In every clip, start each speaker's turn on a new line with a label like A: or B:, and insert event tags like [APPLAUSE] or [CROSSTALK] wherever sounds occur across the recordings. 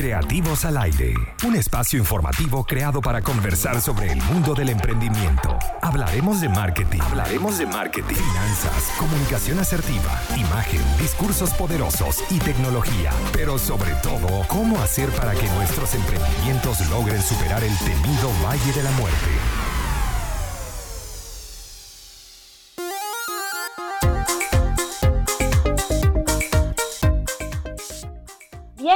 A: Creativos al Aire, un espacio informativo creado para conversar sobre el mundo del emprendimiento. Hablaremos de marketing, hablaremos de marketing, finanzas, comunicación asertiva, imagen, discursos poderosos y tecnología, pero sobre todo, cómo hacer para que nuestros emprendimientos logren superar el temido Valle de la Muerte.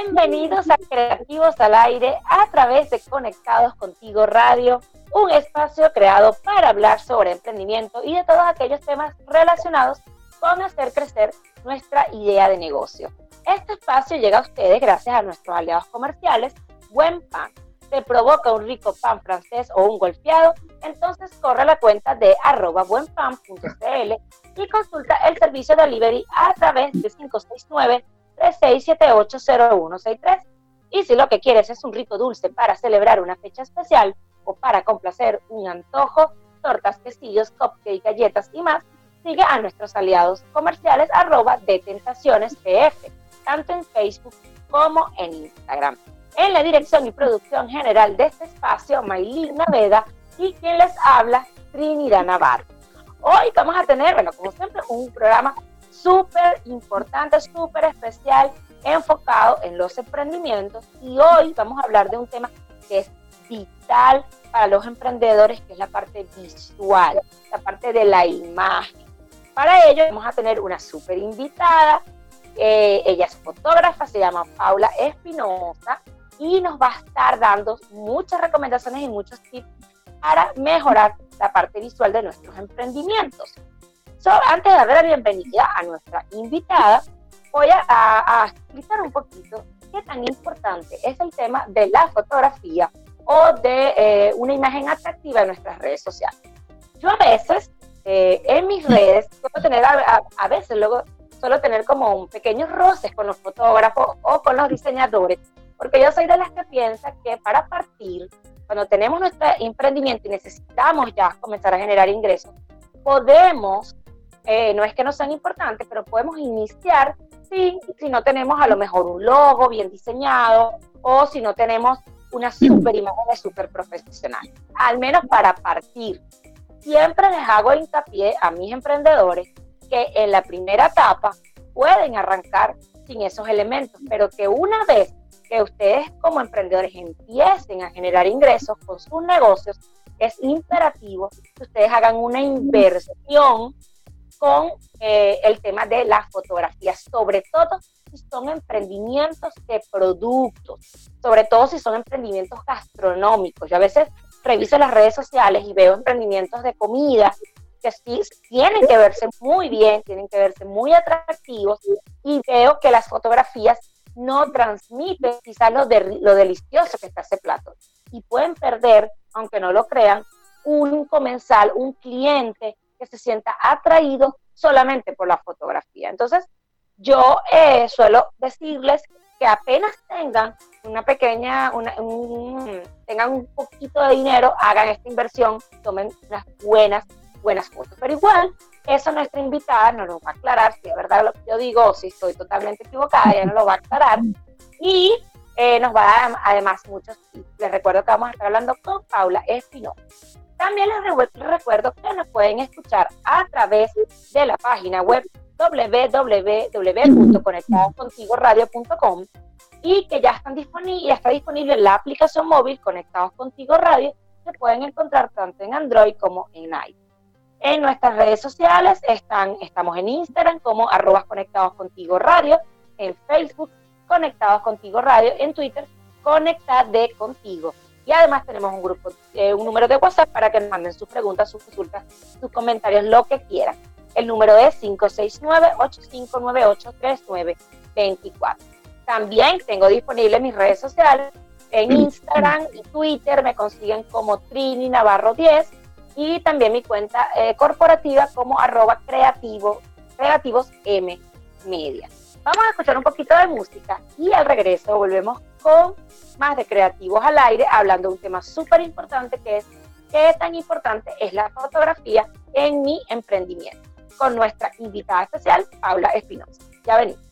B: Bienvenidos a Creativos al Aire a través de Conectados Contigo Radio, un espacio creado para hablar sobre emprendimiento y de todos aquellos temas relacionados con hacer crecer nuestra idea de negocio. Este espacio llega a ustedes gracias a nuestros aliados comerciales, Buen Pan. Te provoca un rico pan francés o un golpeado, entonces corre a la cuenta de arroba buenpan.cl y consulta el servicio de delivery a través de 569 36780163. Y si lo que quieres es un rico dulce para celebrar una fecha especial o para complacer un antojo, tortas, quesillos, cupcakes, galletas y más, sigue a nuestros aliados comerciales arroba de tentaciones PF, tanto en Facebook como en Instagram. En la dirección y producción general de este espacio, Maylin Naveda y quien les habla, Trinidad Navarro. Hoy vamos a tener, bueno, como siempre, un programa súper importante, súper especial, enfocado en los emprendimientos. Y hoy vamos a hablar de un tema que es vital para los emprendedores, que es la parte visual, la parte de la imagen. Para ello vamos a tener una súper invitada. Eh, ella es fotógrafa, se llama Paula Espinosa y nos va a estar dando muchas recomendaciones y muchos tips para mejorar la parte visual de nuestros emprendimientos antes de darle la bienvenida a nuestra invitada, voy a, explicar un poquito qué tan importante es el tema de la fotografía o de eh, una imagen atractiva en nuestras redes sociales. Yo a veces eh, en mis redes suelo tener, a, veces luego suelo tener como un pequeños roces con los fotógrafos o con los diseñadores, porque yo soy de las que piensa que para partir, cuando tenemos nuestro emprendimiento y necesitamos ya comenzar a generar ingresos, podemos eh, no es que no sean importantes, pero podemos iniciar si, si no tenemos a lo mejor un logo bien diseñado o si no tenemos una super imagen super profesional, al menos para partir. Siempre les hago hincapié a mis emprendedores que en la primera etapa pueden arrancar sin esos elementos, pero que una vez que ustedes como emprendedores empiecen a generar ingresos con sus negocios, es imperativo que ustedes hagan una inversión con eh, el tema de la fotografía, sobre todo si son emprendimientos de productos, sobre todo si son emprendimientos gastronómicos. Yo a veces reviso las redes sociales y veo emprendimientos de comida que sí tienen que verse muy bien, tienen que verse muy atractivos y veo que las fotografías no transmiten quizás lo, de, lo delicioso que está ese plato y pueden perder, aunque no lo crean, un comensal, un cliente se sienta atraído solamente por la fotografía. Entonces, yo eh, suelo decirles que apenas tengan una pequeña, un, tengan un poquito de dinero, hagan esta inversión, tomen unas buenas, buenas fotos. Pero igual, eso nuestra invitada nos lo va a aclarar, si es verdad lo que yo digo, si estoy totalmente equivocada, ella nos lo va a aclarar. Y eh, nos va a dar además muchos Les recuerdo que vamos a estar hablando con Paula Espinosa. También les recuerdo que nos pueden escuchar a través de la página web www.conectadoscontigoradio.com y que ya están disponibles, está disponible la aplicación móvil Conectados Contigo Radio que pueden encontrar tanto en Android como en iPhone. En nuestras redes sociales están, estamos en Instagram como arrobas conectados contigo radio, en Facebook Conectados Contigo Radio, en Twitter Conecta de Contigo. Y además tenemos un grupo, eh, un número de WhatsApp para que nos manden sus preguntas, sus consultas, sus comentarios, lo que quieran. El número es 569-8598-3924. También tengo disponible mis redes sociales. En Instagram y Twitter me consiguen como Trini Navarro 10 y también mi cuenta eh, corporativa como arroba creativo, creativos M Media. Vamos a escuchar un poquito de música y al regreso volvemos con más de Creativos al Aire, hablando de un tema súper importante que es qué tan importante es la fotografía en mi emprendimiento, con nuestra invitada especial, Paula Espinosa. Ya venimos.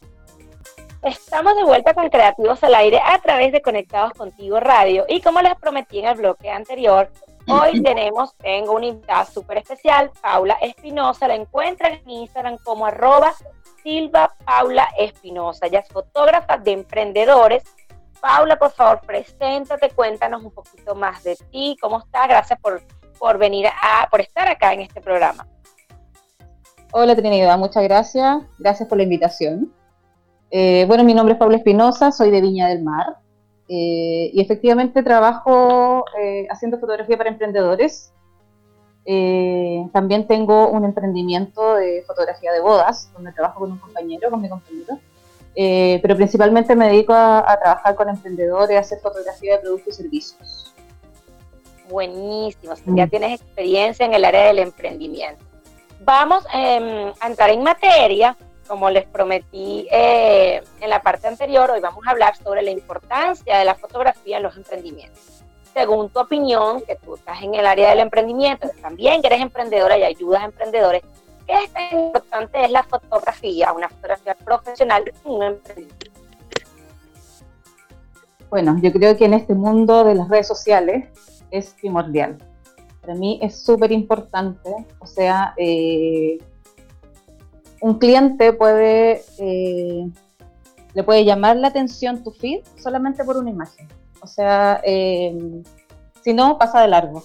B: Estamos de vuelta con Creativos al Aire a través de Conectados Contigo Radio. Y como les prometí en el bloque anterior, hoy [LAUGHS] tenemos, tengo una invitada súper especial, Paula Espinosa. La encuentran en Instagram como arroba Silva Paula Espinosa. Ella es fotógrafa de emprendedores. Paula, por favor, preséntate, cuéntanos un poquito más de ti, cómo estás. Gracias por, por venir a, por estar acá en este programa.
C: Hola Trinidad, muchas gracias. Gracias por la invitación. Eh, bueno, mi nombre es Paula Espinosa, soy de Viña del Mar eh, y efectivamente trabajo eh, haciendo fotografía para emprendedores. también tengo un emprendimiento de fotografía de bodas, donde trabajo con un compañero, con mi compañero. Pero principalmente me dedico a, trabajar con emprendedores, a hacer fotografía de productos y servicios.
B: Buenísimo, ya mm. tienes experiencia en el área del emprendimiento. Vamos em, a entrar en materia como les prometí eh, en la parte anterior, hoy vamos a hablar sobre la importancia de la fotografía en los emprendimientos. Según tu opinión, que tú estás en el área del emprendimiento, también que eres emprendedora y ayudas a emprendedores, ¿qué es tan importante es la fotografía, una fotografía profesional un?
C: Bueno, yo creo que en este mundo de las redes sociales es primordial. Para mí es súper importante, o sea, eh, un cliente puede, eh, le puede llamar la atención tu feed solamente por una imagen. O sea, eh, si no, pasa de largo.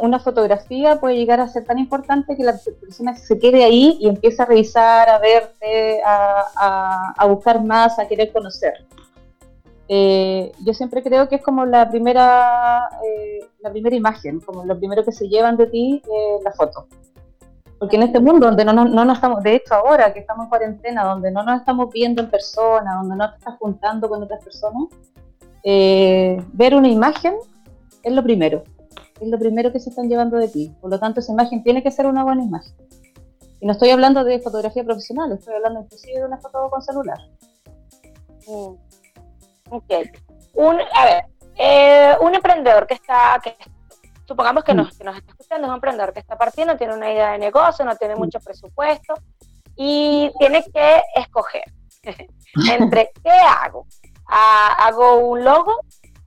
C: Una, fotografía puede llegar a ser tan importante que la persona se quede ahí y empiece a revisar, a verte, a, buscar más, a querer conocer. Eh, yo siempre creo que es como la primera, la primera imagen, como lo primero que se llevan de ti, la foto. Porque en este mundo donde no, no, no, estamos, de hecho ahora que estamos en cuarentena, donde no nos estamos viendo en persona, donde no te estás juntando con otras personas, eh, ver una imagen es lo primero, es lo primero que se están llevando de ti. Por lo tanto, esa imagen tiene que ser una buena imagen. Y no estoy hablando de fotografía profesional, estoy hablando inclusive de una foto con celular.
B: Mm. Ok. Un, a ver, eh, un emprendedor que está, que supongamos que nos, que nos está escuchando, es un emprendedor que está partiendo, tiene una idea de negocio, no tiene mucho presupuesto y tiene que escoger [LAUGHS] entre qué hago. Ah, ¿Hago un logo?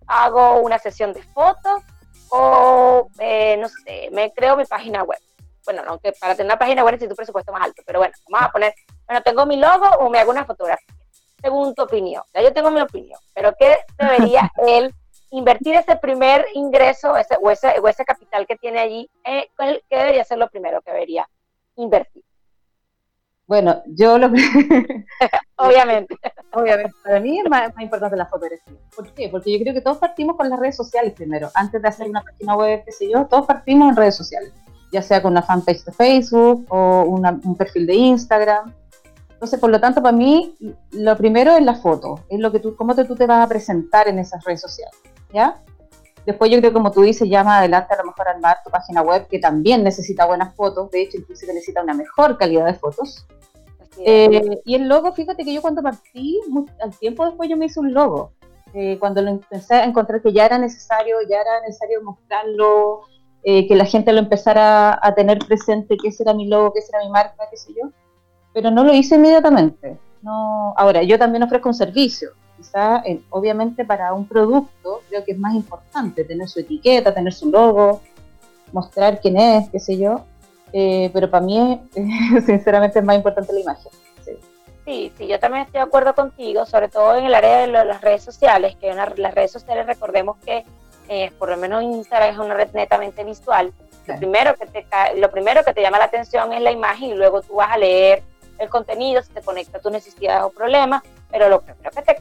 B: ¿Hago una sesión de fotos? ¿O, eh, no sé, me creo mi página web? Bueno, aunque para tener una página web necesito un presupuesto más alto, pero bueno, vamos a poner, bueno, tengo mi logo o me hago una fotografía. Según tu opinión, ya yo tengo mi opinión, pero ¿qué debería [LAUGHS] él invertir ese primer ingreso ese, o, ese, o ese capital que tiene allí, eh, ¿qué debería ser lo primero que debería invertir?
C: Bueno, yo lo [LAUGHS] [LAUGHS]
B: Obviamente.
C: Obviamente, para mí es más, importante la fotografía. ¿Por qué? Porque yo creo que todos partimos con las redes sociales primero. Antes de hacer una página web, qué sé yo, todos partimos en redes sociales. Ya sea con una fanpage de Facebook o un perfil de Instagram. Entonces, por lo tanto, para mí, lo primero es la foto. Es lo que tú, cómo te, tú te vas a presentar en esas redes sociales. ¿ya? Después yo creo, como tú dices, ya más adelante a lo mejor armar tu página web, que también necesita buenas fotos, de hecho inclusive necesita una mejor calidad de fotos. Eh, y el logo, fíjate que yo cuando partí, al tiempo después yo me hice un logo. Eh, cuando lo empecé a encontrar que ya era necesario, ya era necesario mostrarlo, eh, que la gente lo empezara a tener presente, qué será mi logo, qué será mi marca, qué sé yo. Pero no lo hice inmediatamente. No, ahora, yo también ofrezco un servicio quizá, obviamente para un producto, creo que es más importante tener su etiqueta, tener su logo, mostrar quién es, qué sé yo, eh, pero para mí, [LAUGHS] sinceramente, es más importante la imagen.
B: Sí. sí, yo también estoy de acuerdo contigo, sobre todo en el área de las redes sociales, que las redes sociales, recordemos que eh, por lo menos Instagram es una red netamente visual. Lo, primero que te, lo primero que te llama la atención es la imagen y luego tú vas a leer el contenido, se te conecta a tus necesidades o problemas, pero lo primero que te,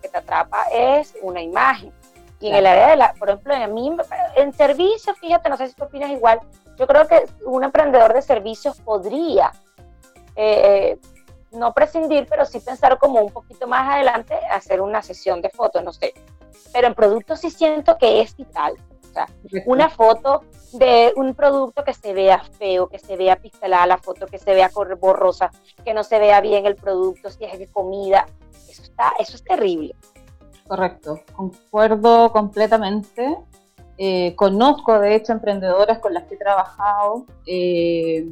B: que te atrapa es una imagen. Y en el área de la, por ejemplo, en, mí, en servicios, fíjate, no sé si tú opinas igual, yo creo que un emprendedor de servicios podría eh, no prescindir, pero sí pensar como un poquito más adelante, hacer una sesión de fotos, no sé. Pero en productos sí siento que es vital. O sea, una foto de un producto que se vea feo, que se vea pixelada la foto, que se vea borrosa, que no se vea bien el producto, si es de comida, eso, está, eso es terrible.
C: Correcto, concuerdo completamente. Eh, conozco, de hecho, emprendedoras con las que he trabajado eh,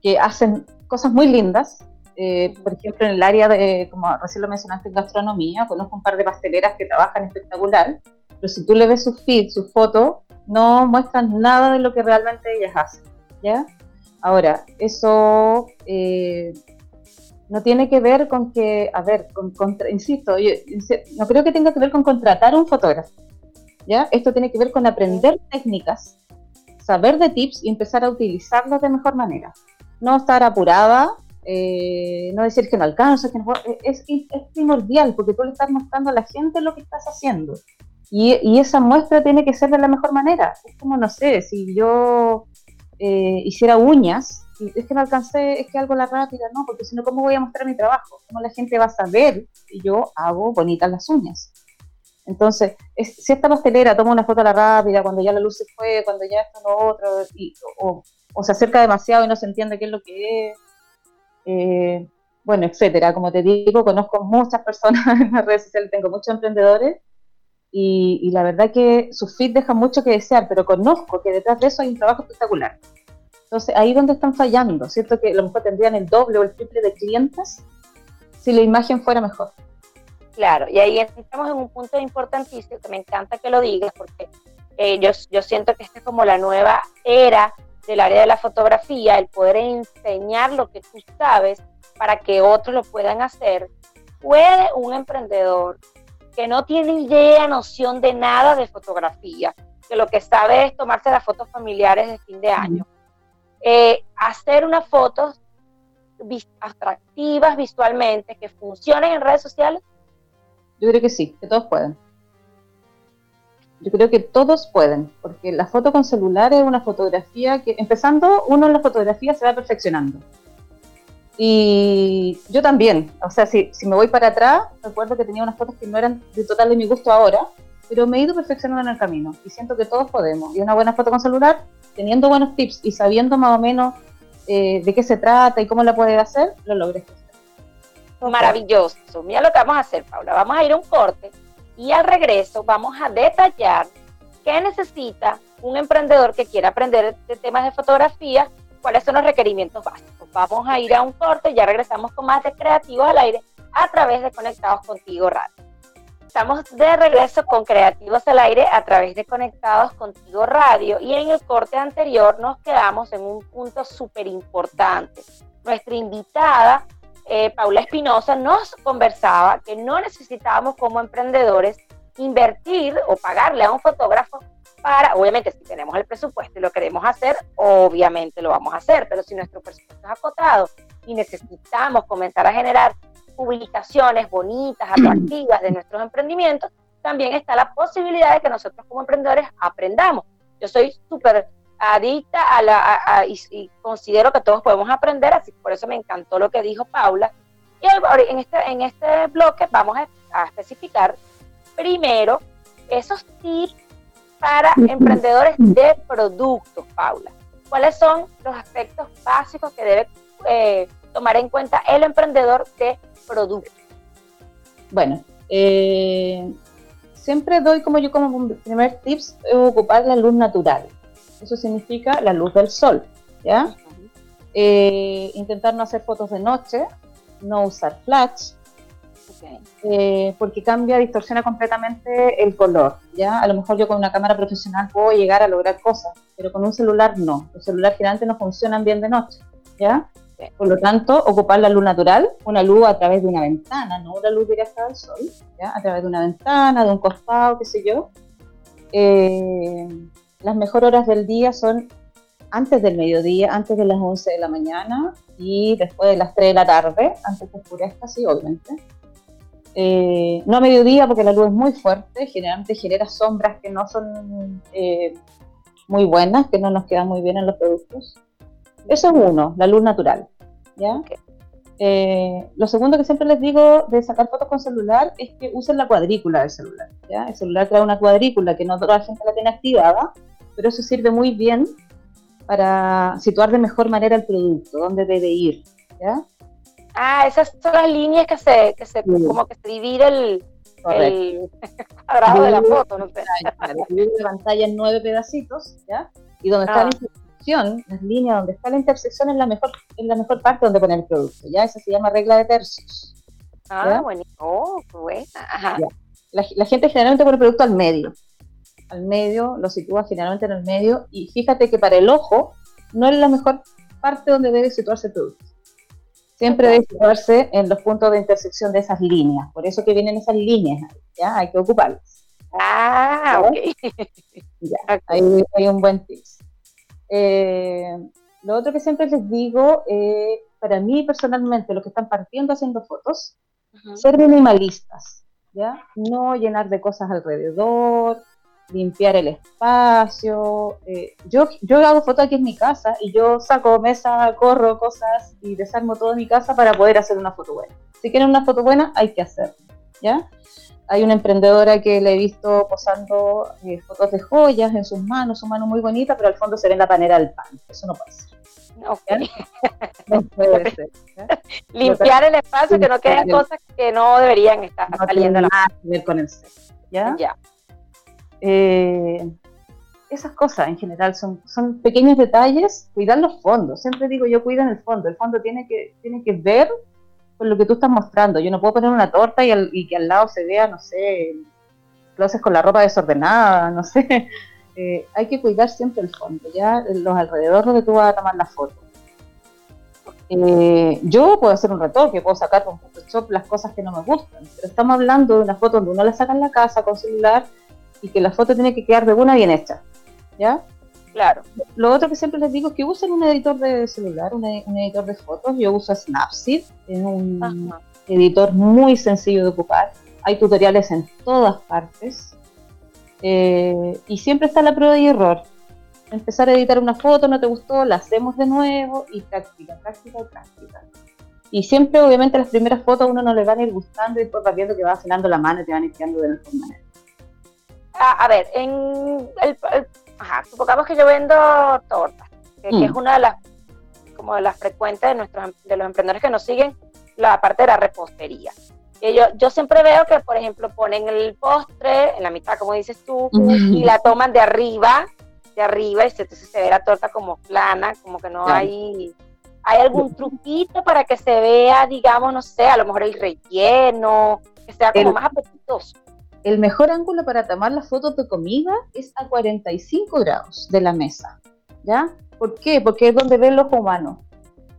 C: que hacen cosas muy lindas, Eh, por ejemplo, en el área de, como recién lo mencionaste, en gastronomía, conozco un par de pasteleras que trabajan espectacular, pero si tú le ves su feed, su foto, no muestran nada de lo que realmente ellas hacen, ¿ya? Ahora, eso eh, no tiene que ver con que, a ver, con, insisto, yo, no creo que tenga que ver con contratar un fotógrafo, ¿ya? Esto tiene que ver con aprender técnicas, saber de tips y empezar a utilizarlos de mejor manera. No estar apurada, eh, no decir que no alcanza, que es, es, primordial porque tú le estás mostrando a la gente lo que estás haciendo. Y, esa muestra tiene que ser de la mejor manera. Es como, no sé, si yo eh, hiciera uñas, y es que no alcancé, es que algo la rápida, no, porque si no, ¿cómo voy a mostrar mi trabajo? ¿Cómo la gente va a saber que yo hago bonitas las uñas? Entonces, si esta pastelera toma una foto a la rápida, cuando ya la luz se fue, cuando ya está lo otro, o, se acerca demasiado y no se entiende qué es lo que es, eh, bueno, etcétera. Como te digo, conozco muchas personas [LAUGHS] en las redes sociales, tengo muchos emprendedores y, la verdad que su feed deja mucho que desear, pero conozco que detrás de eso hay un trabajo espectacular. Entonces, ahí es donde están fallando, ¿cierto? Que a lo mejor tendrían el doble o el triple de clientes si la imagen fuera mejor.
B: Claro, y ahí estamos en un punto importantísimo que me encanta que lo digas porque eh, yo, yo siento que esta es como la nueva era del área de la fotografía, el poder enseñar lo que tú sabes para que otros lo puedan hacer. Puede un emprendedor que no tiene idea, noción de nada de fotografía, que lo que sabe es tomarse las fotos familiares de fin de año, eh, hacer unas fotos atractivas visualmente, que funcionen en redes sociales,
C: yo creo que sí, que todos pueden. Yo creo que todos pueden, porque la foto con celular es una fotografía que, empezando, uno en la fotografía se va perfeccionando. Y yo también, o sea, si, si me voy para atrás, recuerdo que tenía unas fotos que no eran de total de mi gusto ahora, pero me he ido perfeccionando en el camino y siento que todos podemos. Y una buena foto con celular, teniendo buenos tips y sabiendo más o menos eh, de qué se trata y cómo la puedes hacer, lo logré
B: maravilloso. Mira lo que vamos a hacer, Paula. Vamos a ir a un corte y al regreso vamos a detallar qué necesita un emprendedor que quiera aprender de temas de fotografía, cuáles son los requerimientos básicos. Vamos a ir a un corte y ya regresamos con más de Creativos al Aire a través de Conectados Contigo Radio. Estamos de regreso con Creativos al Aire a través de Conectados Contigo Radio y en el corte anterior nos quedamos en un punto súper importante. Nuestra invitada eh, Paula Espinosa nos conversaba que no necesitábamos como emprendedores invertir o pagarle a un fotógrafo para, obviamente si tenemos el presupuesto y lo queremos hacer, obviamente lo vamos a hacer, pero si nuestro presupuesto es acotado y necesitamos comenzar a generar publicaciones bonitas, [CLEARS THROAT] atractivas de nuestros emprendimientos, también está la posibilidad de que nosotros como emprendedores aprendamos. Yo soy súper adicta a la, y, considero que todos podemos aprender, así por eso me encantó lo que dijo Paula. Y en este, en este bloque vamos a, especificar primero esos tips para emprendedores de productos, Paula. ¿Cuáles son los aspectos básicos que debe eh, tomar en cuenta el emprendedor de productos?
C: Bueno, eh, siempre doy como yo como primer tips ocupar la luz natural. Eso significa la luz del sol, ¿ya? Eh, intentar no hacer fotos de noche, no usar flash, eh, porque cambia, distorsiona completamente el color, ¿ya? A lo mejor yo con una cámara profesional puedo llegar a lograr cosas, pero con un celular no. Los celulares generalmente no funcionan bien de noche, ¿ya? Por lo tanto, ocupar la luz natural, una luz a través de una ventana, no una luz directa del sol, ¿ya? A través de una ventana, de un costado, qué sé yo. Eh, las mejores horas del día son antes del mediodía, antes de las 11 de la mañana y después de las 3 de la tarde, antes que oscurezca, sí, obviamente. Eh, no a mediodía porque la luz es muy fuerte, generalmente genera sombras que no son eh, muy buenas, que no nos quedan muy bien en los productos. Eso es uno, la luz natural. ¿ya? Eh, lo segundo que siempre les digo de sacar fotos con celular es que usen la cuadrícula del celular. ¿ya? El celular trae una cuadrícula que no toda la gente la tiene activada pero eso sirve muy bien para situar de mejor manera el producto, dónde debe ir. ¿ya?
B: Ah, esas son las líneas que se, que se como que se divide el, el [LAUGHS] cuadrado de la foto, no sé.
C: la pantalla en nueve pedacitos, ¿ya? Y donde está la intersección, las líneas donde está la intersección es la mejor, es la mejor parte donde poner el producto, ¿ya? Esa se llama regla de tercios.
B: Ah, bueno, oh, buena.
C: La, la, gente generalmente pone el producto al medio. Al medio, lo sitúa generalmente en el medio, y fíjate que para el ojo no es la mejor parte donde debe situarse el producto. Siempre debe situarse en los puntos de intersección de esas líneas. Por eso que vienen esas líneas, ¿ya? Hay que ocuparlas.
B: Ah, ok. [LAUGHS]
C: Ya, ahí hay un buen tips. Eh, lo otro que siempre les digo, eh, para mí personalmente, los que están partiendo haciendo fotos, ser minimalistas, ¿ya? No llenar de cosas alrededor, limpiar el espacio. Eh, yo, yo hago fotos aquí en mi casa y yo saco mesa, corro cosas y desarmo todo en mi casa para poder hacer una foto buena. Si quieren una foto buena, hay que hacerlo, ¿ya? Hay una emprendedora que le he visto posando eh, fotos de joyas en sus manos, su mano muy bonita, pero al fondo se ve en la panera del pan. Eso no puede ser.
B: No puede [LAUGHS] ser. Limpiar el espacio, que no queden cosas que no deberían estar saliendo.
C: No nada que ver con el ¿ya?
B: Ya.
C: Eh, esas cosas en general son, son pequeños detalles, cuidar los fondos. Siempre digo yo, cuida en el fondo. El fondo tiene que, tiene que ver con lo que tú estás mostrando. Yo no puedo poner una torta y, que al lado se vea, no sé, closets con la ropa desordenada, no sé. [LAUGHS] Eh, hay que cuidar siempre el fondo, ya los alrededores donde tú vas a tomar la foto. Eh, yo puedo hacer un retoque, puedo sacar con Photoshop las cosas que no me gustan, pero estamos hablando de una foto donde uno la saca en la casa con celular y que la foto tiene que quedar de buena bien hecha. ¿Ya?
B: Claro.
C: Lo otro que siempre les digo es que usen un editor de celular, un, editor de fotos. Yo uso Snapseed, es un editor muy sencillo de ocupar. Hay tutoriales en todas partes. Eh, y siempre está la prueba y error. Empezar a editar una foto, no te gustó, la hacemos de nuevo y práctica, práctica y práctica. Y siempre, obviamente, las primeras fotos a uno no le van a ir gustando y después vas viendo que va afinando la mano y te van ir quedando de la mejor manera.
B: A, ver, en el, ajá, supongamos que yo vendo tortas, que, es mm. una de las como de las frecuentes de nuestros de los emprendedores que nos siguen, la parte de la repostería. Que yo, yo siempre veo que, por ejemplo, ponen el postre en la mitad, como dices tú, y la toman de arriba, de arriba, y entonces se ve la torta como plana, como que no hay... ¿Hay algún truquito para que se vea, digamos, no sé, a lo mejor el relleno, que sea como más apetitoso?
C: El mejor ángulo para tomar las fotos de comida es a 45 grados de la mesa, ¿ya? ¿Por qué? Porque es donde ven los humanos,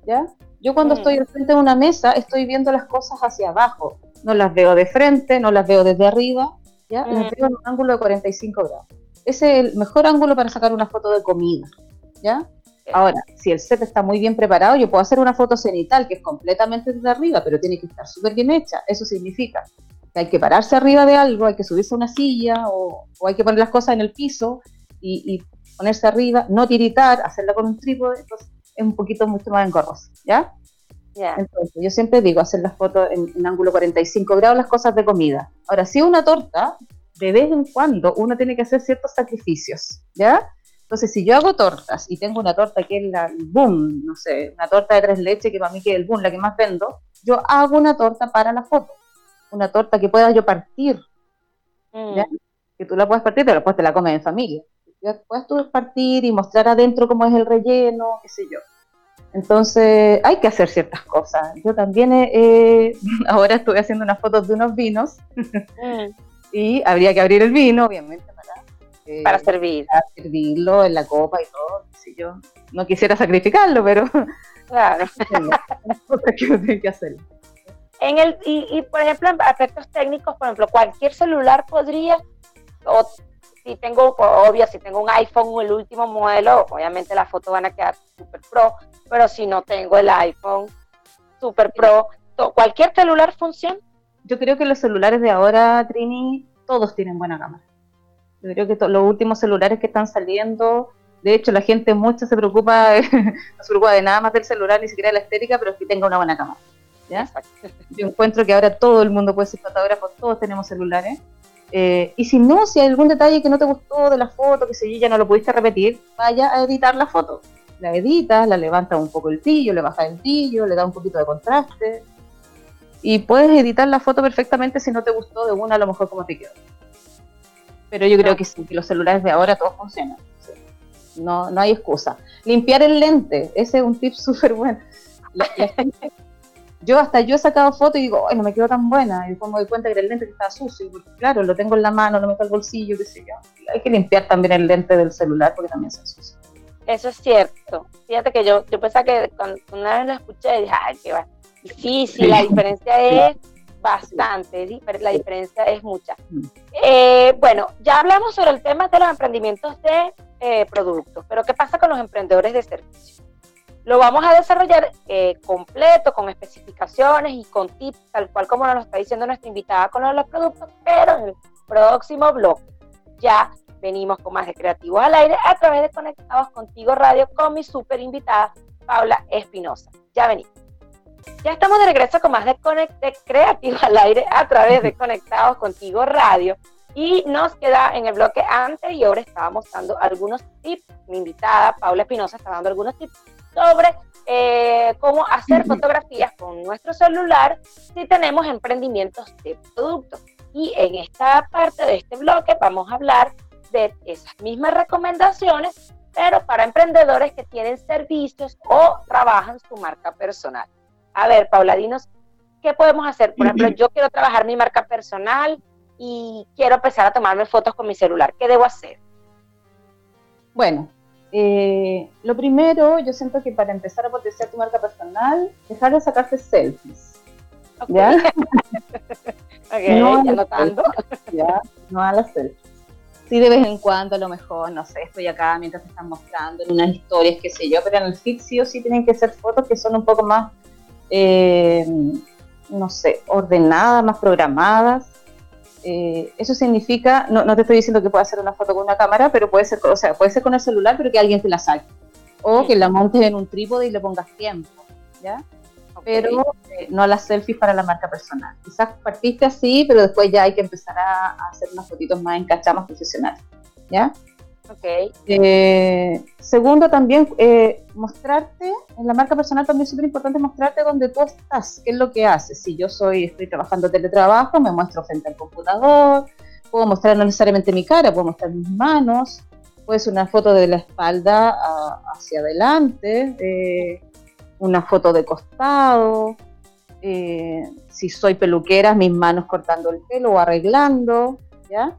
C: ¿ya? Yo cuando mm. estoy al frente de una mesa estoy viendo las cosas hacia abajo, no las veo de frente, no las veo desde arriba, ¿ya? Las mm. veo en un ángulo de 45 grados. Ese es el mejor ángulo para sacar una foto de comida, ¿ya? Ahora, si el set está muy bien preparado, yo puedo hacer una foto cenital que es completamente desde arriba, pero tiene que estar súper bien hecha. Eso significa hay que pararse arriba de algo, hay que subirse a una silla o, hay que poner las cosas en el piso y, ponerse arriba, no tiritar, hacerla con un trípode, entonces es un poquito mucho más engorroso, ¿ya? Entonces, yo siempre digo hacer las fotos en, ángulo 45 grados, las cosas de comida. Ahora, si una torta, de vez en cuando uno tiene que hacer ciertos sacrificios, ¿ya? Entonces, si yo hago tortas y tengo una torta que es la boom, no sé, una torta de tres leches que para mí que es el boom, la que más vendo, yo hago una torta para la foto una torta que pueda yo partir. Mm. Que tú la puedes partir, pero después te la comes en familia. Puedes tú partir y mostrar adentro cómo es el relleno, qué sé yo. Entonces, hay que hacer ciertas cosas. Yo también, [LAUGHS] ahora estoy haciendo unas fotos de unos vinos mm. [LAUGHS] y habría que abrir el vino, obviamente, para,
B: eh, para servir.
C: Para servirlo en la copa y todo. Si yo no quisiera sacrificarlo, pero
B: claro. [LAUGHS]
C: que tiene que hacerlo.
B: En el, y, por ejemplo, en aspectos técnicos, por ejemplo, cualquier celular podría, o si tengo, obvio, si tengo un iPhone o el último modelo, obviamente las fotos van a quedar super pro, pero si no tengo el iPhone super pro, ¿cualquier celular funciona?
C: Yo creo que los celulares de ahora, Trini, todos tienen buena cámara. Yo creo que los últimos celulares que están saliendo, de hecho, la gente mucho se preocupa, [LAUGHS] no se preocupa de nada más del celular, ni siquiera de la estética, pero que tenga una buena cámara. Yo encuentro que ahora todo el mundo puede ser fotógrafo, todos tenemos celulares. Eh, y si no, si hay algún detalle que no te gustó de la foto, que si ya no lo pudiste repetir, vaya a editar la foto. La editas, la levantas un poco el brillo, le bajas el brillo, le das un poquito de contraste. Y puedes editar la foto perfectamente si no te gustó de una, a lo mejor como te quedó. Pero yo creo que sí, que los celulares de ahora todos funcionan. no, no hay excusa. Limpiar el lente, ese es un tip [LAUGHS] súper bueno. Yo hasta yo he sacado fotos y digo, ay, no me quedó tan buena. Y después me doy cuenta que el lente está sucio. Porque, claro, lo tengo en la mano, lo meto al bolsillo, qué sé yo. Hay que limpiar también el lente del celular porque también se sucio.
B: Eso es cierto. Fíjate que yo, yo pensaba que cuando una vez lo escuché, dije, ay, qué va. Sí, [LAUGHS] sí, la diferencia es bastante, la diferencia es mucha. Eh, bueno, ya hablamos sobre el tema de los emprendimientos de eh, productos, pero ¿qué pasa con los emprendedores de servicios? Lo vamos a desarrollar eh, completo, con especificaciones y con tips, tal cual como nos lo está diciendo nuestra invitada con los productos, pero en el próximo blog ya venimos con más de Creativos al Aire a través de Conectados Contigo Radio con mi super invitada Paula Espinosa. Ya venimos. Ya estamos de regreso con más de Conecte Creativos al Aire a través de [LAUGHS] Conectados Contigo Radio. Y nos queda en el bloque anterior, estábamos dando algunos tips. Mi invitada, Paula Espinosa, está dando algunos tips sobre eh, cómo hacer fotografías con nuestro celular si tenemos emprendimientos de productos. Y en esta parte de este bloque vamos a hablar de esas mismas recomendaciones, pero para emprendedores que tienen servicios o trabajan su marca personal. A ver, Paula, dinos, ¿qué podemos hacer? Por ejemplo, yo quiero trabajar mi marca personal y quiero empezar a tomarme fotos con mi celular. ¿Qué debo hacer?
C: Bueno, eh, lo primero, yo siento que para empezar a potenciar tu marca personal, dejar de sacarte selfies. ¿Ya? [LAUGHS] no, anotando. ¿ya? No a las selfies sí de vez en cuando a lo mejor, no sé, estoy acá mientras te están mostrando en unas historias, qué sé yo, pero en el feed sí o sí tienen que ser fotos que son un poco más, eh, no sé, ordenadas, más programadas. Eh, eso significa, no, no, te estoy diciendo que puedas hacer una foto con una cámara, pero puede ser, o sea, puede ser con el celular, pero que alguien te la saque. O que la montes en un trípode y le pongas tiempo, ¿ya? pero eh, no las selfies para la marca personal. Quizás partiste así, pero después ya hay que empezar a, hacer unas fotitos más encachadas, profesionales. ¿Ya?
B: Ok.
C: Eh, segundo, también eh, mostrarte, en la marca personal también es súper importante mostrarte dónde tú estás, qué es lo que haces. Si yo soy, estoy trabajando teletrabajo, me muestro frente al computador, puedo mostrar no necesariamente mi cara, puedo mostrar mis manos, puede ser una foto de la espalda hacia adelante, una foto de costado, eh, si soy peluquera, mis manos cortando el pelo o arreglando, ¿ya?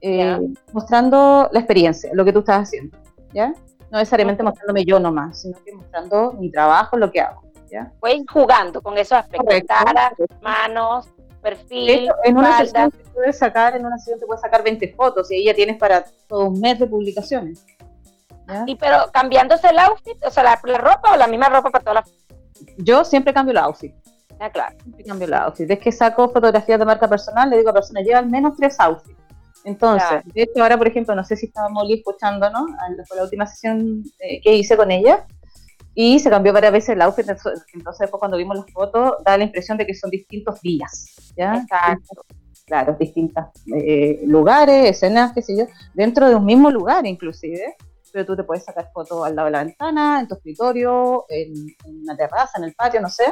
C: Eh, mostrando la experiencia, lo que tú estás haciendo, ¿ya? No necesariamente mostrándome yo nomás, sino que mostrando mi trabajo, lo que hago, ¿ya?
B: Pues jugando con esos aspectos, cara, manos, perfil,
C: en una sesión te puedes sacar, en una sesión te puedes sacar 20 fotos y ahí ya tienes para todo un mes de publicaciones.
B: Y pero cambiándose el outfit, o sea, la, ropa o la misma ropa para todas las...
C: Yo siempre cambio el outfit.
B: Ah, claro.
C: Siempre cambio el outfit. Desde que saco fotografías de marca personal, le digo a personas, lleva al menos tres outfits. Entonces, de hecho, ahora, por ejemplo, no sé si estaba Molly escuchando, ¿no? Fue la última sesión eh, que hice con ella. Y se cambió varias veces el outfit. Entonces, después cuando vimos las fotos, da la impresión de que son distintos días. ¿ya?
B: Exacto.
C: Claro, distintos eh, lugares, escenas, qué sé yo, dentro de un mismo lugar, inclusive pero tú te puedes sacar fotos al lado de la ventana, en tu escritorio, en, una terraza, en el patio, no sé,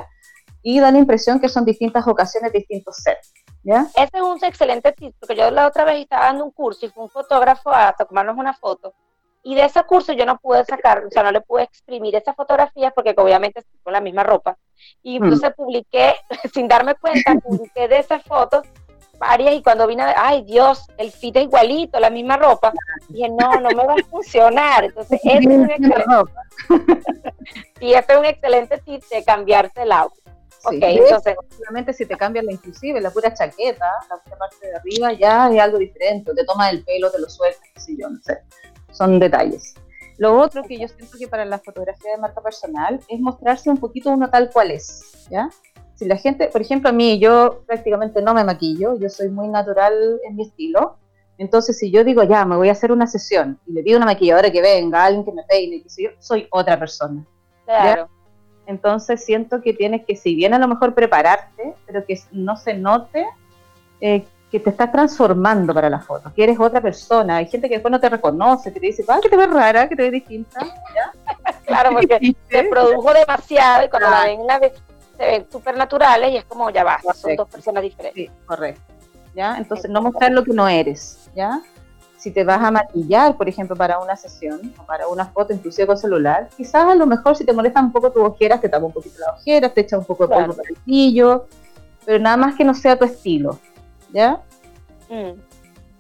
C: y da la impresión que son distintas ocasiones, distintos sets. ¿Ya?
B: Ese es un excelente tip, porque yo la otra vez estaba dando un curso y fue un fotógrafo a tomarnos una foto, y de ese curso yo no pude sacar, o sea, no le pude exprimir esas fotografías porque obviamente con la misma ropa. Y mm. entonces publiqué, [LAUGHS] sin darme cuenta, publiqué de esas fotos varias y cuando vine, ay Dios, el fit es igualito, la misma ropa, dije, no, no me va a funcionar. Entonces, [LAUGHS] este es un excelente, y [LAUGHS] este es un excelente tip de cambiarse el auto.
C: Sí, entonces. Solamente si te cambias la inclusive, la pura chaqueta, la pura parte de arriba, ya es algo diferente. te tomas el pelo, te lo sueltas, qué yo, no sé. Son detalles. Lo otro que yo siento que para la fotografía de marca personal es mostrarse un poquito uno tal cual es, ¿ya? si la gente, por ejemplo, a mí, yo prácticamente no me maquillo, yo soy muy natural en mi estilo. Entonces, si yo digo, ya, me voy a hacer una sesión y le pido a una maquilladora que venga, alguien que me peine, que yo, soy otra persona.
B: Claro.
C: Entonces, siento que tienes que, si bien a lo mejor prepararte, pero que no se note eh, que te estás transformando para la foto, que eres otra persona. Hay gente que después no te reconoce, que te dice, ah, que te ves rara, que te ves distinta. [LAUGHS]
B: claro, porque te produjo demasiado y cuando la ven la se ven súper naturales y es como, ya va, son dos personas diferentes.
C: Sí, correcto. ¿Ya? Entonces, no mostrar lo que no eres, ¿ya? Si te vas a maquillar, por ejemplo, para una sesión o para una foto, inclusive con celular, quizás a lo mejor si te molestan un poco tus ojeras, te tapa un poquito las ojeras, te echa un poco de polvo para el brillo, pero nada más que no sea tu estilo, ¿ya? Mm.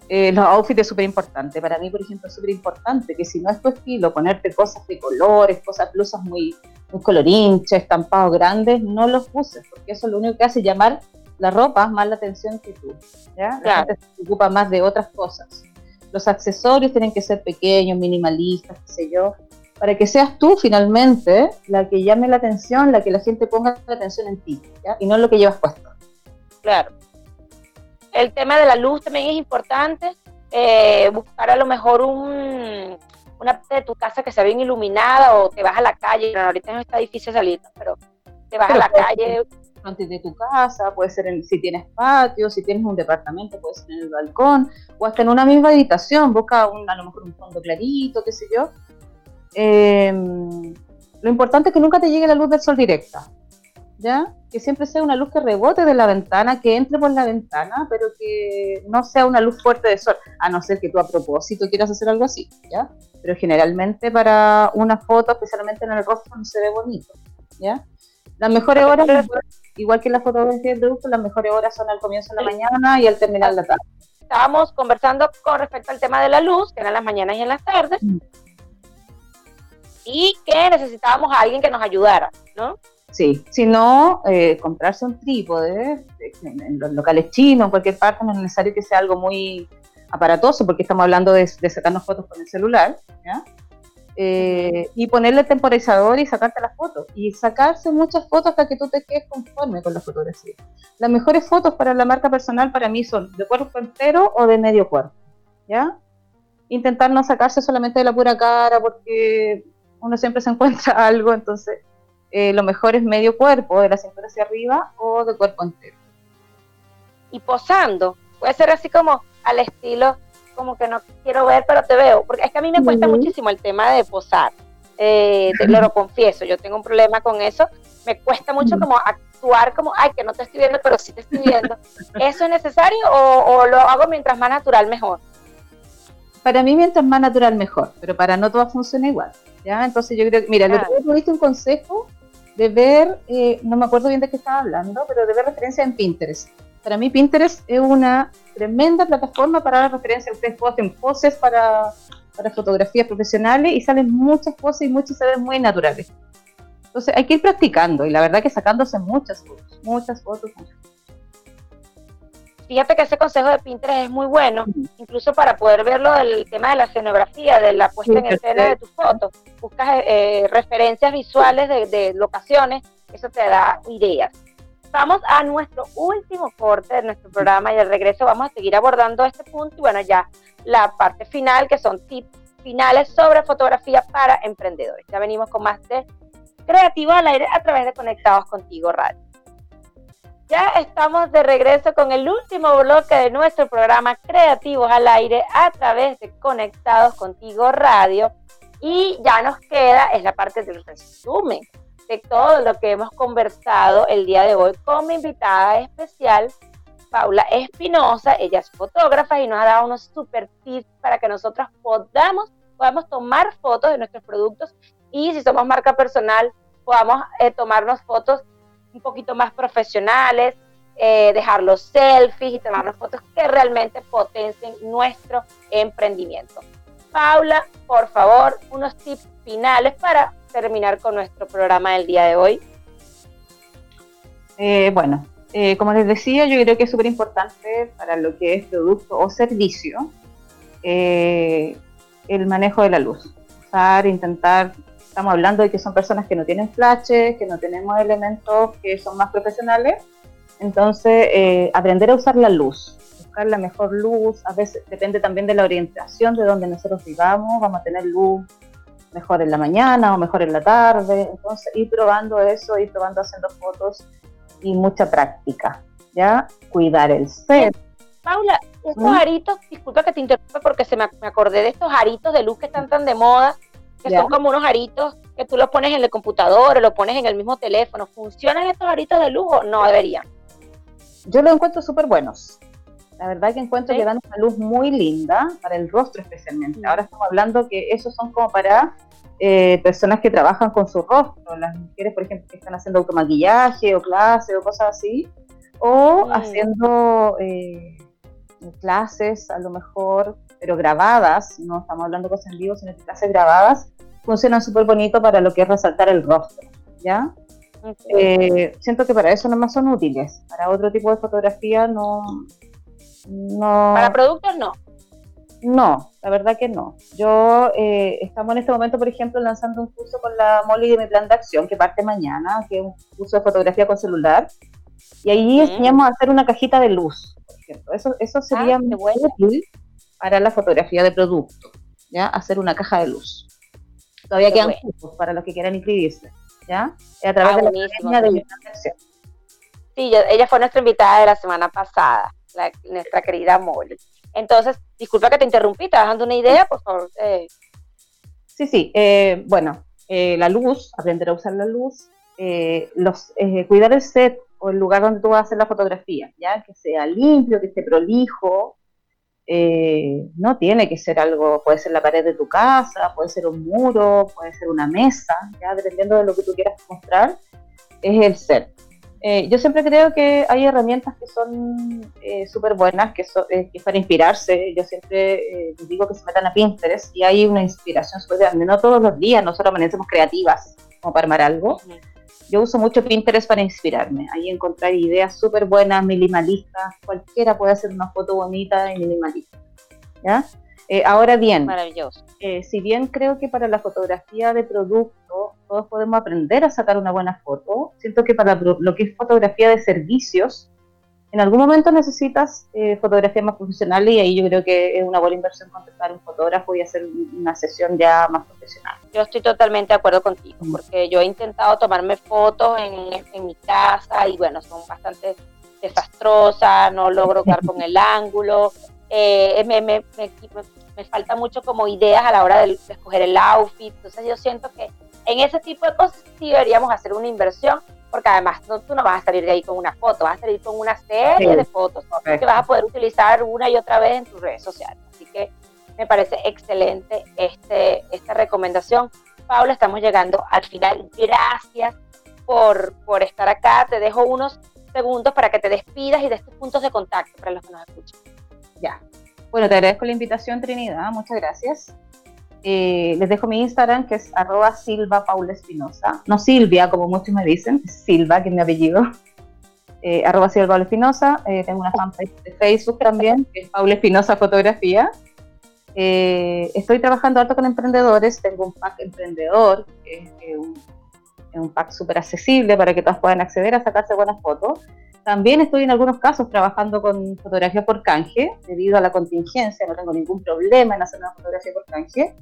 C: Eh, los outfits es súper importante. Para mí, por ejemplo, es súper importante que si no es tu estilo, ponerte cosas de colores, cosas, blusas muy, muy colorinches, estampados grandes, no los uses, porque eso es lo único que hace llamar la ropa más la atención que tú. ¿ya? La gente se ocupa más de otras cosas. Los accesorios tienen que ser pequeños, minimalistas, qué sé yo, para que seas tú finalmente la que llame la atención, la que la gente ponga la atención en ti, ¿ya? y no en lo que llevas puesto.
B: Claro. El tema de la luz también es importante. Eh, buscar a lo mejor un, una parte de tu casa que sea bien iluminada o te vas a la calle. Bueno, ahorita no está difícil salir, pero te vas a la calle.
C: Antes de tu casa, puede ser si tienes patio, si tienes un departamento, puede ser en el balcón, o hasta en una misma habitación, busca un, a lo mejor un fondo clarito, qué sé yo. Em, lo importante es que nunca te llegue la luz del sol directa, ¿ya? Que siempre sea una luz que rebote de la ventana, que entre por la ventana, pero que no sea una luz fuerte de sol, a no ser que tú a propósito quieras hacer algo así, ¿ya? Pero generalmente para una foto, especialmente en el rostro, no se ve bonito, ¿ya? Las mejores horas, igual que en la fotografía de producto, las mejores horas son al comienzo de la mañana y al terminar la tarde.
B: Estábamos conversando con respecto al tema de la luz, que eran las mañanas y en las tardes. Mm y que necesitábamos a alguien que nos ayudara, ¿no?
C: Sí, si no, eh, comprarse un trípode en los locales chinos, en cualquier parte, no es necesario que sea algo muy aparatoso, porque estamos hablando de, sacarnos fotos con el celular, ¿ya? Eh, y ponerle el temporizador y sacarte las fotos. Y sacarse muchas fotos hasta que tú te quedes conforme con la fotografía. Las mejores fotos para la marca personal para mí son de cuerpo entero o de medio cuerpo, ¿ya? Intentar no sacarse solamente de la pura cara porque uno siempre se [LAUGHS] encuentra algo, entonces eh, lo mejor es medio cuerpo, de la cintura hacia arriba o de cuerpo entero.
B: Y posando, puede ser así como al estilo, como que no quiero ver, pero te veo, porque es que a mí me cuesta muchísimo el tema de posar, eh, lo [LAUGHS] confieso, yo tengo un problema con eso, me cuesta mucho como actuar como, ay, que no te estoy viendo, pero sí te estoy viendo. [LAUGHS] ¿Eso es necesario o lo hago mientras más natural mejor?
C: Para mí mientras más natural mejor, pero para no todas funciona igual. ¿ya? Entonces yo creo que, mira, claro. lo que un consejo de ver, eh, no me acuerdo bien de qué estaba hablando, pero de ver referencia en Pinterest. Para mí Pinterest es una tremenda plataforma para dar referencia. Ustedes hacen poses para, para fotografías profesionales y salen muchas poses y muchas se ven muy naturales. Entonces hay que ir practicando y la verdad que sacándose muchas fotos, muchas fotos, muchas.
B: Fíjate que ese consejo de Pinterest es muy bueno, incluso para poder verlo del tema de la escenografía, de la puesta en escena de tus fotos. Buscas eh, eh, referencias visuales de, locaciones, eso te da ideas. Vamos a nuestro último corte de nuestro programa y al regreso vamos a seguir abordando este punto y bueno, ya la parte final que son tips finales sobre fotografía para emprendedores. Ya venimos con más de Creativo al aire a través de Conectados Contigo Radio. Ya estamos de regreso con el último bloque de nuestro programa Creativos al Aire a través de Conectados Contigo Radio. Y ya nos queda, es la parte del resumen de todo lo que hemos conversado el día de hoy con mi invitada especial, Paula Espinosa. Ella es fotógrafa y nos ha dado unos super tips para que nosotros podamos, podamos tomar fotos de nuestros productos y si somos marca personal, podamos eh, tomarnos fotos un poquito más profesionales, eh, dejar los selfies y tomar fotos que realmente potencien nuestro emprendimiento. Paula, por favor, unos tips finales para terminar con nuestro programa del día de hoy.
C: Eh, bueno, eh, como les decía, yo creo que es súper importante para lo que es producto o servicio el manejo de la luz. Usar, intentar Estamos hablando de que son personas que no tienen flashes, que no tenemos elementos que son más profesionales. Entonces, eh, aprender a usar la luz, buscar la mejor luz, a veces depende también de la orientación de donde nosotros vivamos, vamos a tener luz mejor en la mañana o mejor en la tarde. Entonces, ir probando eso, ir probando haciendo fotos y mucha práctica, ¿ya? Cuidar el set.
B: Paula, estos ¿Mm? aritos, disculpa que te interrumpa porque se me, me acordé de estos aritos de luz que están tan de moda, que son como unos aritos que tú los pones en el computador o lo pones en el mismo teléfono. ¿Funcionan estos aritos de luz o no deberían?
C: Yo los encuentro súper buenos. La verdad que encuentro que dan una luz muy linda para el rostro especialmente. Ahora estamos hablando que esos son como para eh, personas que trabajan con su rostro, las mujeres, por ejemplo, que están haciendo automaquillaje o clase o cosas así, o haciendo eh, clases a lo mejor, pero grabadas, no estamos hablando de cosas en vivo, sino clases grabadas, funcionan súper bonito para lo que es resaltar el rostro, ¿ya? Eh, siento que para eso no más son útiles, para otro tipo de fotografía no...
B: no para productos no.
C: No, la verdad que no. Yo eh, estamos en este momento, por ejemplo, lanzando un curso con la Molly de mi plan de acción que parte mañana, que es un curso de fotografía con celular. Y ahí enseñamos a hacer una cajita de luz, por ejemplo. Eso, eso ah, sería muy útil para la fotografía de producto, ¿ya? Hacer una caja de luz. Todavía quedan cursos para los que quieran inscribirse, ¿ya? A través ah, de la
B: acción. de mi plan de acción. Sí, ella fue nuestra invitada de la semana pasada, nuestra querida Molly. Entonces, disculpa que te interrumpí, ¿te dando una idea, por favor? Eh.
C: Sí, sí. Eh, bueno, eh, la luz, aprender a usar la luz, los, cuidar el set o el lugar donde tú vas a hacer la fotografía, ya que sea limpio, que esté prolijo. no tiene que ser algo, puede ser la pared de tu casa, puede ser un muro, puede ser una mesa, ya dependiendo de lo que tú quieras mostrar, es el set. Eh, yo siempre creo que hay herramientas que son eh, súper buenas, que, eh, que, es para inspirarse. Yo siempre les digo que se metan a Pinterest y hay una inspiración súper grande. No todos los días nosotros amanecemos creativas como para armar algo. Yo uso mucho Pinterest para inspirarme. Ahí encontrar ideas súper buenas, minimalistas. Cualquiera puede hacer una foto bonita y minimalista. ¿ya? Ahora bien, si bien creo que para la fotografía de producto todos podemos aprender a sacar una buena foto. Siento que para lo que es fotografía de servicios, en algún momento necesitas eh, fotografía más profesional y ahí yo creo que es una buena inversión contratar un fotógrafo y hacer una sesión ya más profesional.
B: Yo estoy totalmente de acuerdo contigo, porque yo he intentado tomarme fotos en, en mi casa y bueno, son bastante desastrosas, no logro [LAUGHS] dar con el ángulo, eh, me, me, me, me, falta mucho como ideas a la hora de escoger el outfit, entonces yo siento que en ese tipo de cosas sí deberíamos hacer una inversión, porque además no, tú no vas a salir de ahí con una foto, vas a salir con una serie de fotos que vas a poder utilizar una y otra vez en tus redes sociales. Así que me parece excelente este, esta recomendación. Paula, estamos llegando al final. Gracias por, por estar acá. Te dejo unos segundos para que te despidas y des tus puntos de contacto para los que nos escuchan.
C: Ya. Bueno, te agradezco la invitación, Trinidad. Muchas gracias. Eh, les dejo mi Instagram, que es arroba Silva Paula Espinosa. No Silvia, como muchos me dicen, Silva, que es mi apellido. [LAUGHS] Eh, arroba Silva Paula Espinosa. Eh, tengo una fanpage de Facebook también, que es Paula Espinosa Fotografía. estoy trabajando harto con emprendedores. Tengo un pack emprendedor, que es un, un pack súper accesible para que todas puedan acceder a sacarse buenas fotos. También estoy en algunos casos trabajando con fotografía por canje, debido a la contingencia, no tengo ningún problema en hacer una fotografía por canje.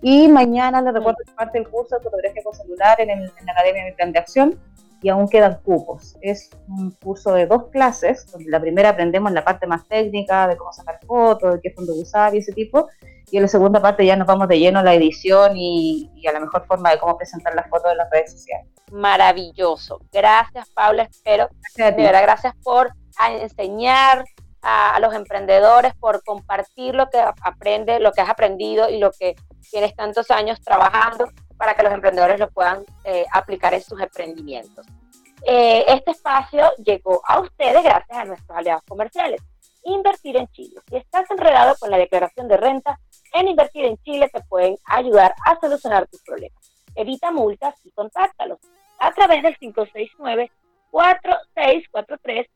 C: Y mañana les recuerdo parte del curso de fotografía con celular en, la Academia de Plan de Acción y aún quedan cupos. Es un curso de dos clases, donde la primera aprendemos la parte más técnica de cómo sacar fotos, de qué fondo usar y ese tipo, y en la segunda parte ya nos vamos de lleno a la edición y, a la mejor forma de cómo presentar las fotos en las redes sociales.
B: Maravilloso. Gracias, Paula. Espero, de verdad, gracias por enseñar a, los emprendedores, por compartir lo que aprende, lo que has aprendido y lo que tienes tantos años trabajando para que los emprendedores lo puedan eh, aplicar en sus emprendimientos. Eh, este espacio llegó a ustedes gracias a nuestros aliados comerciales. Invertir en Chile. Si estás enredado con la declaración de renta, en Invertir en Chile te pueden ayudar a solucionar tus problemas. Evita multas y contáctalos a través del 569-4643.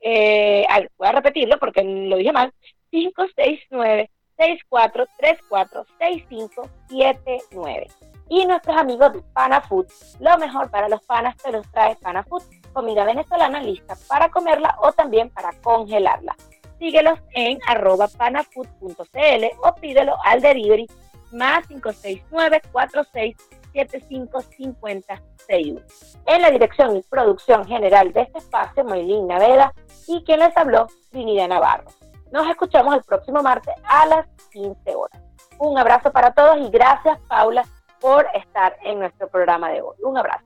B: Eh, voy a repetirlo porque lo dije mal. 569-6434-6579. Y nuestros amigos de Pana Food, lo mejor para los panas te los trae Pana Food, comida venezolana lista para comerla o también para congelarla síguelos en arroba panafood.cl o pídelo al delivery más 569-4675-5061. En la dirección y producción general de este espacio, Maylin Naveda y quien les habló, Trinidad Navarro. Nos escuchamos el próximo martes a las 15 horas. Un abrazo para todos y gracias, Paula, por estar en nuestro programa de hoy. Un abrazo.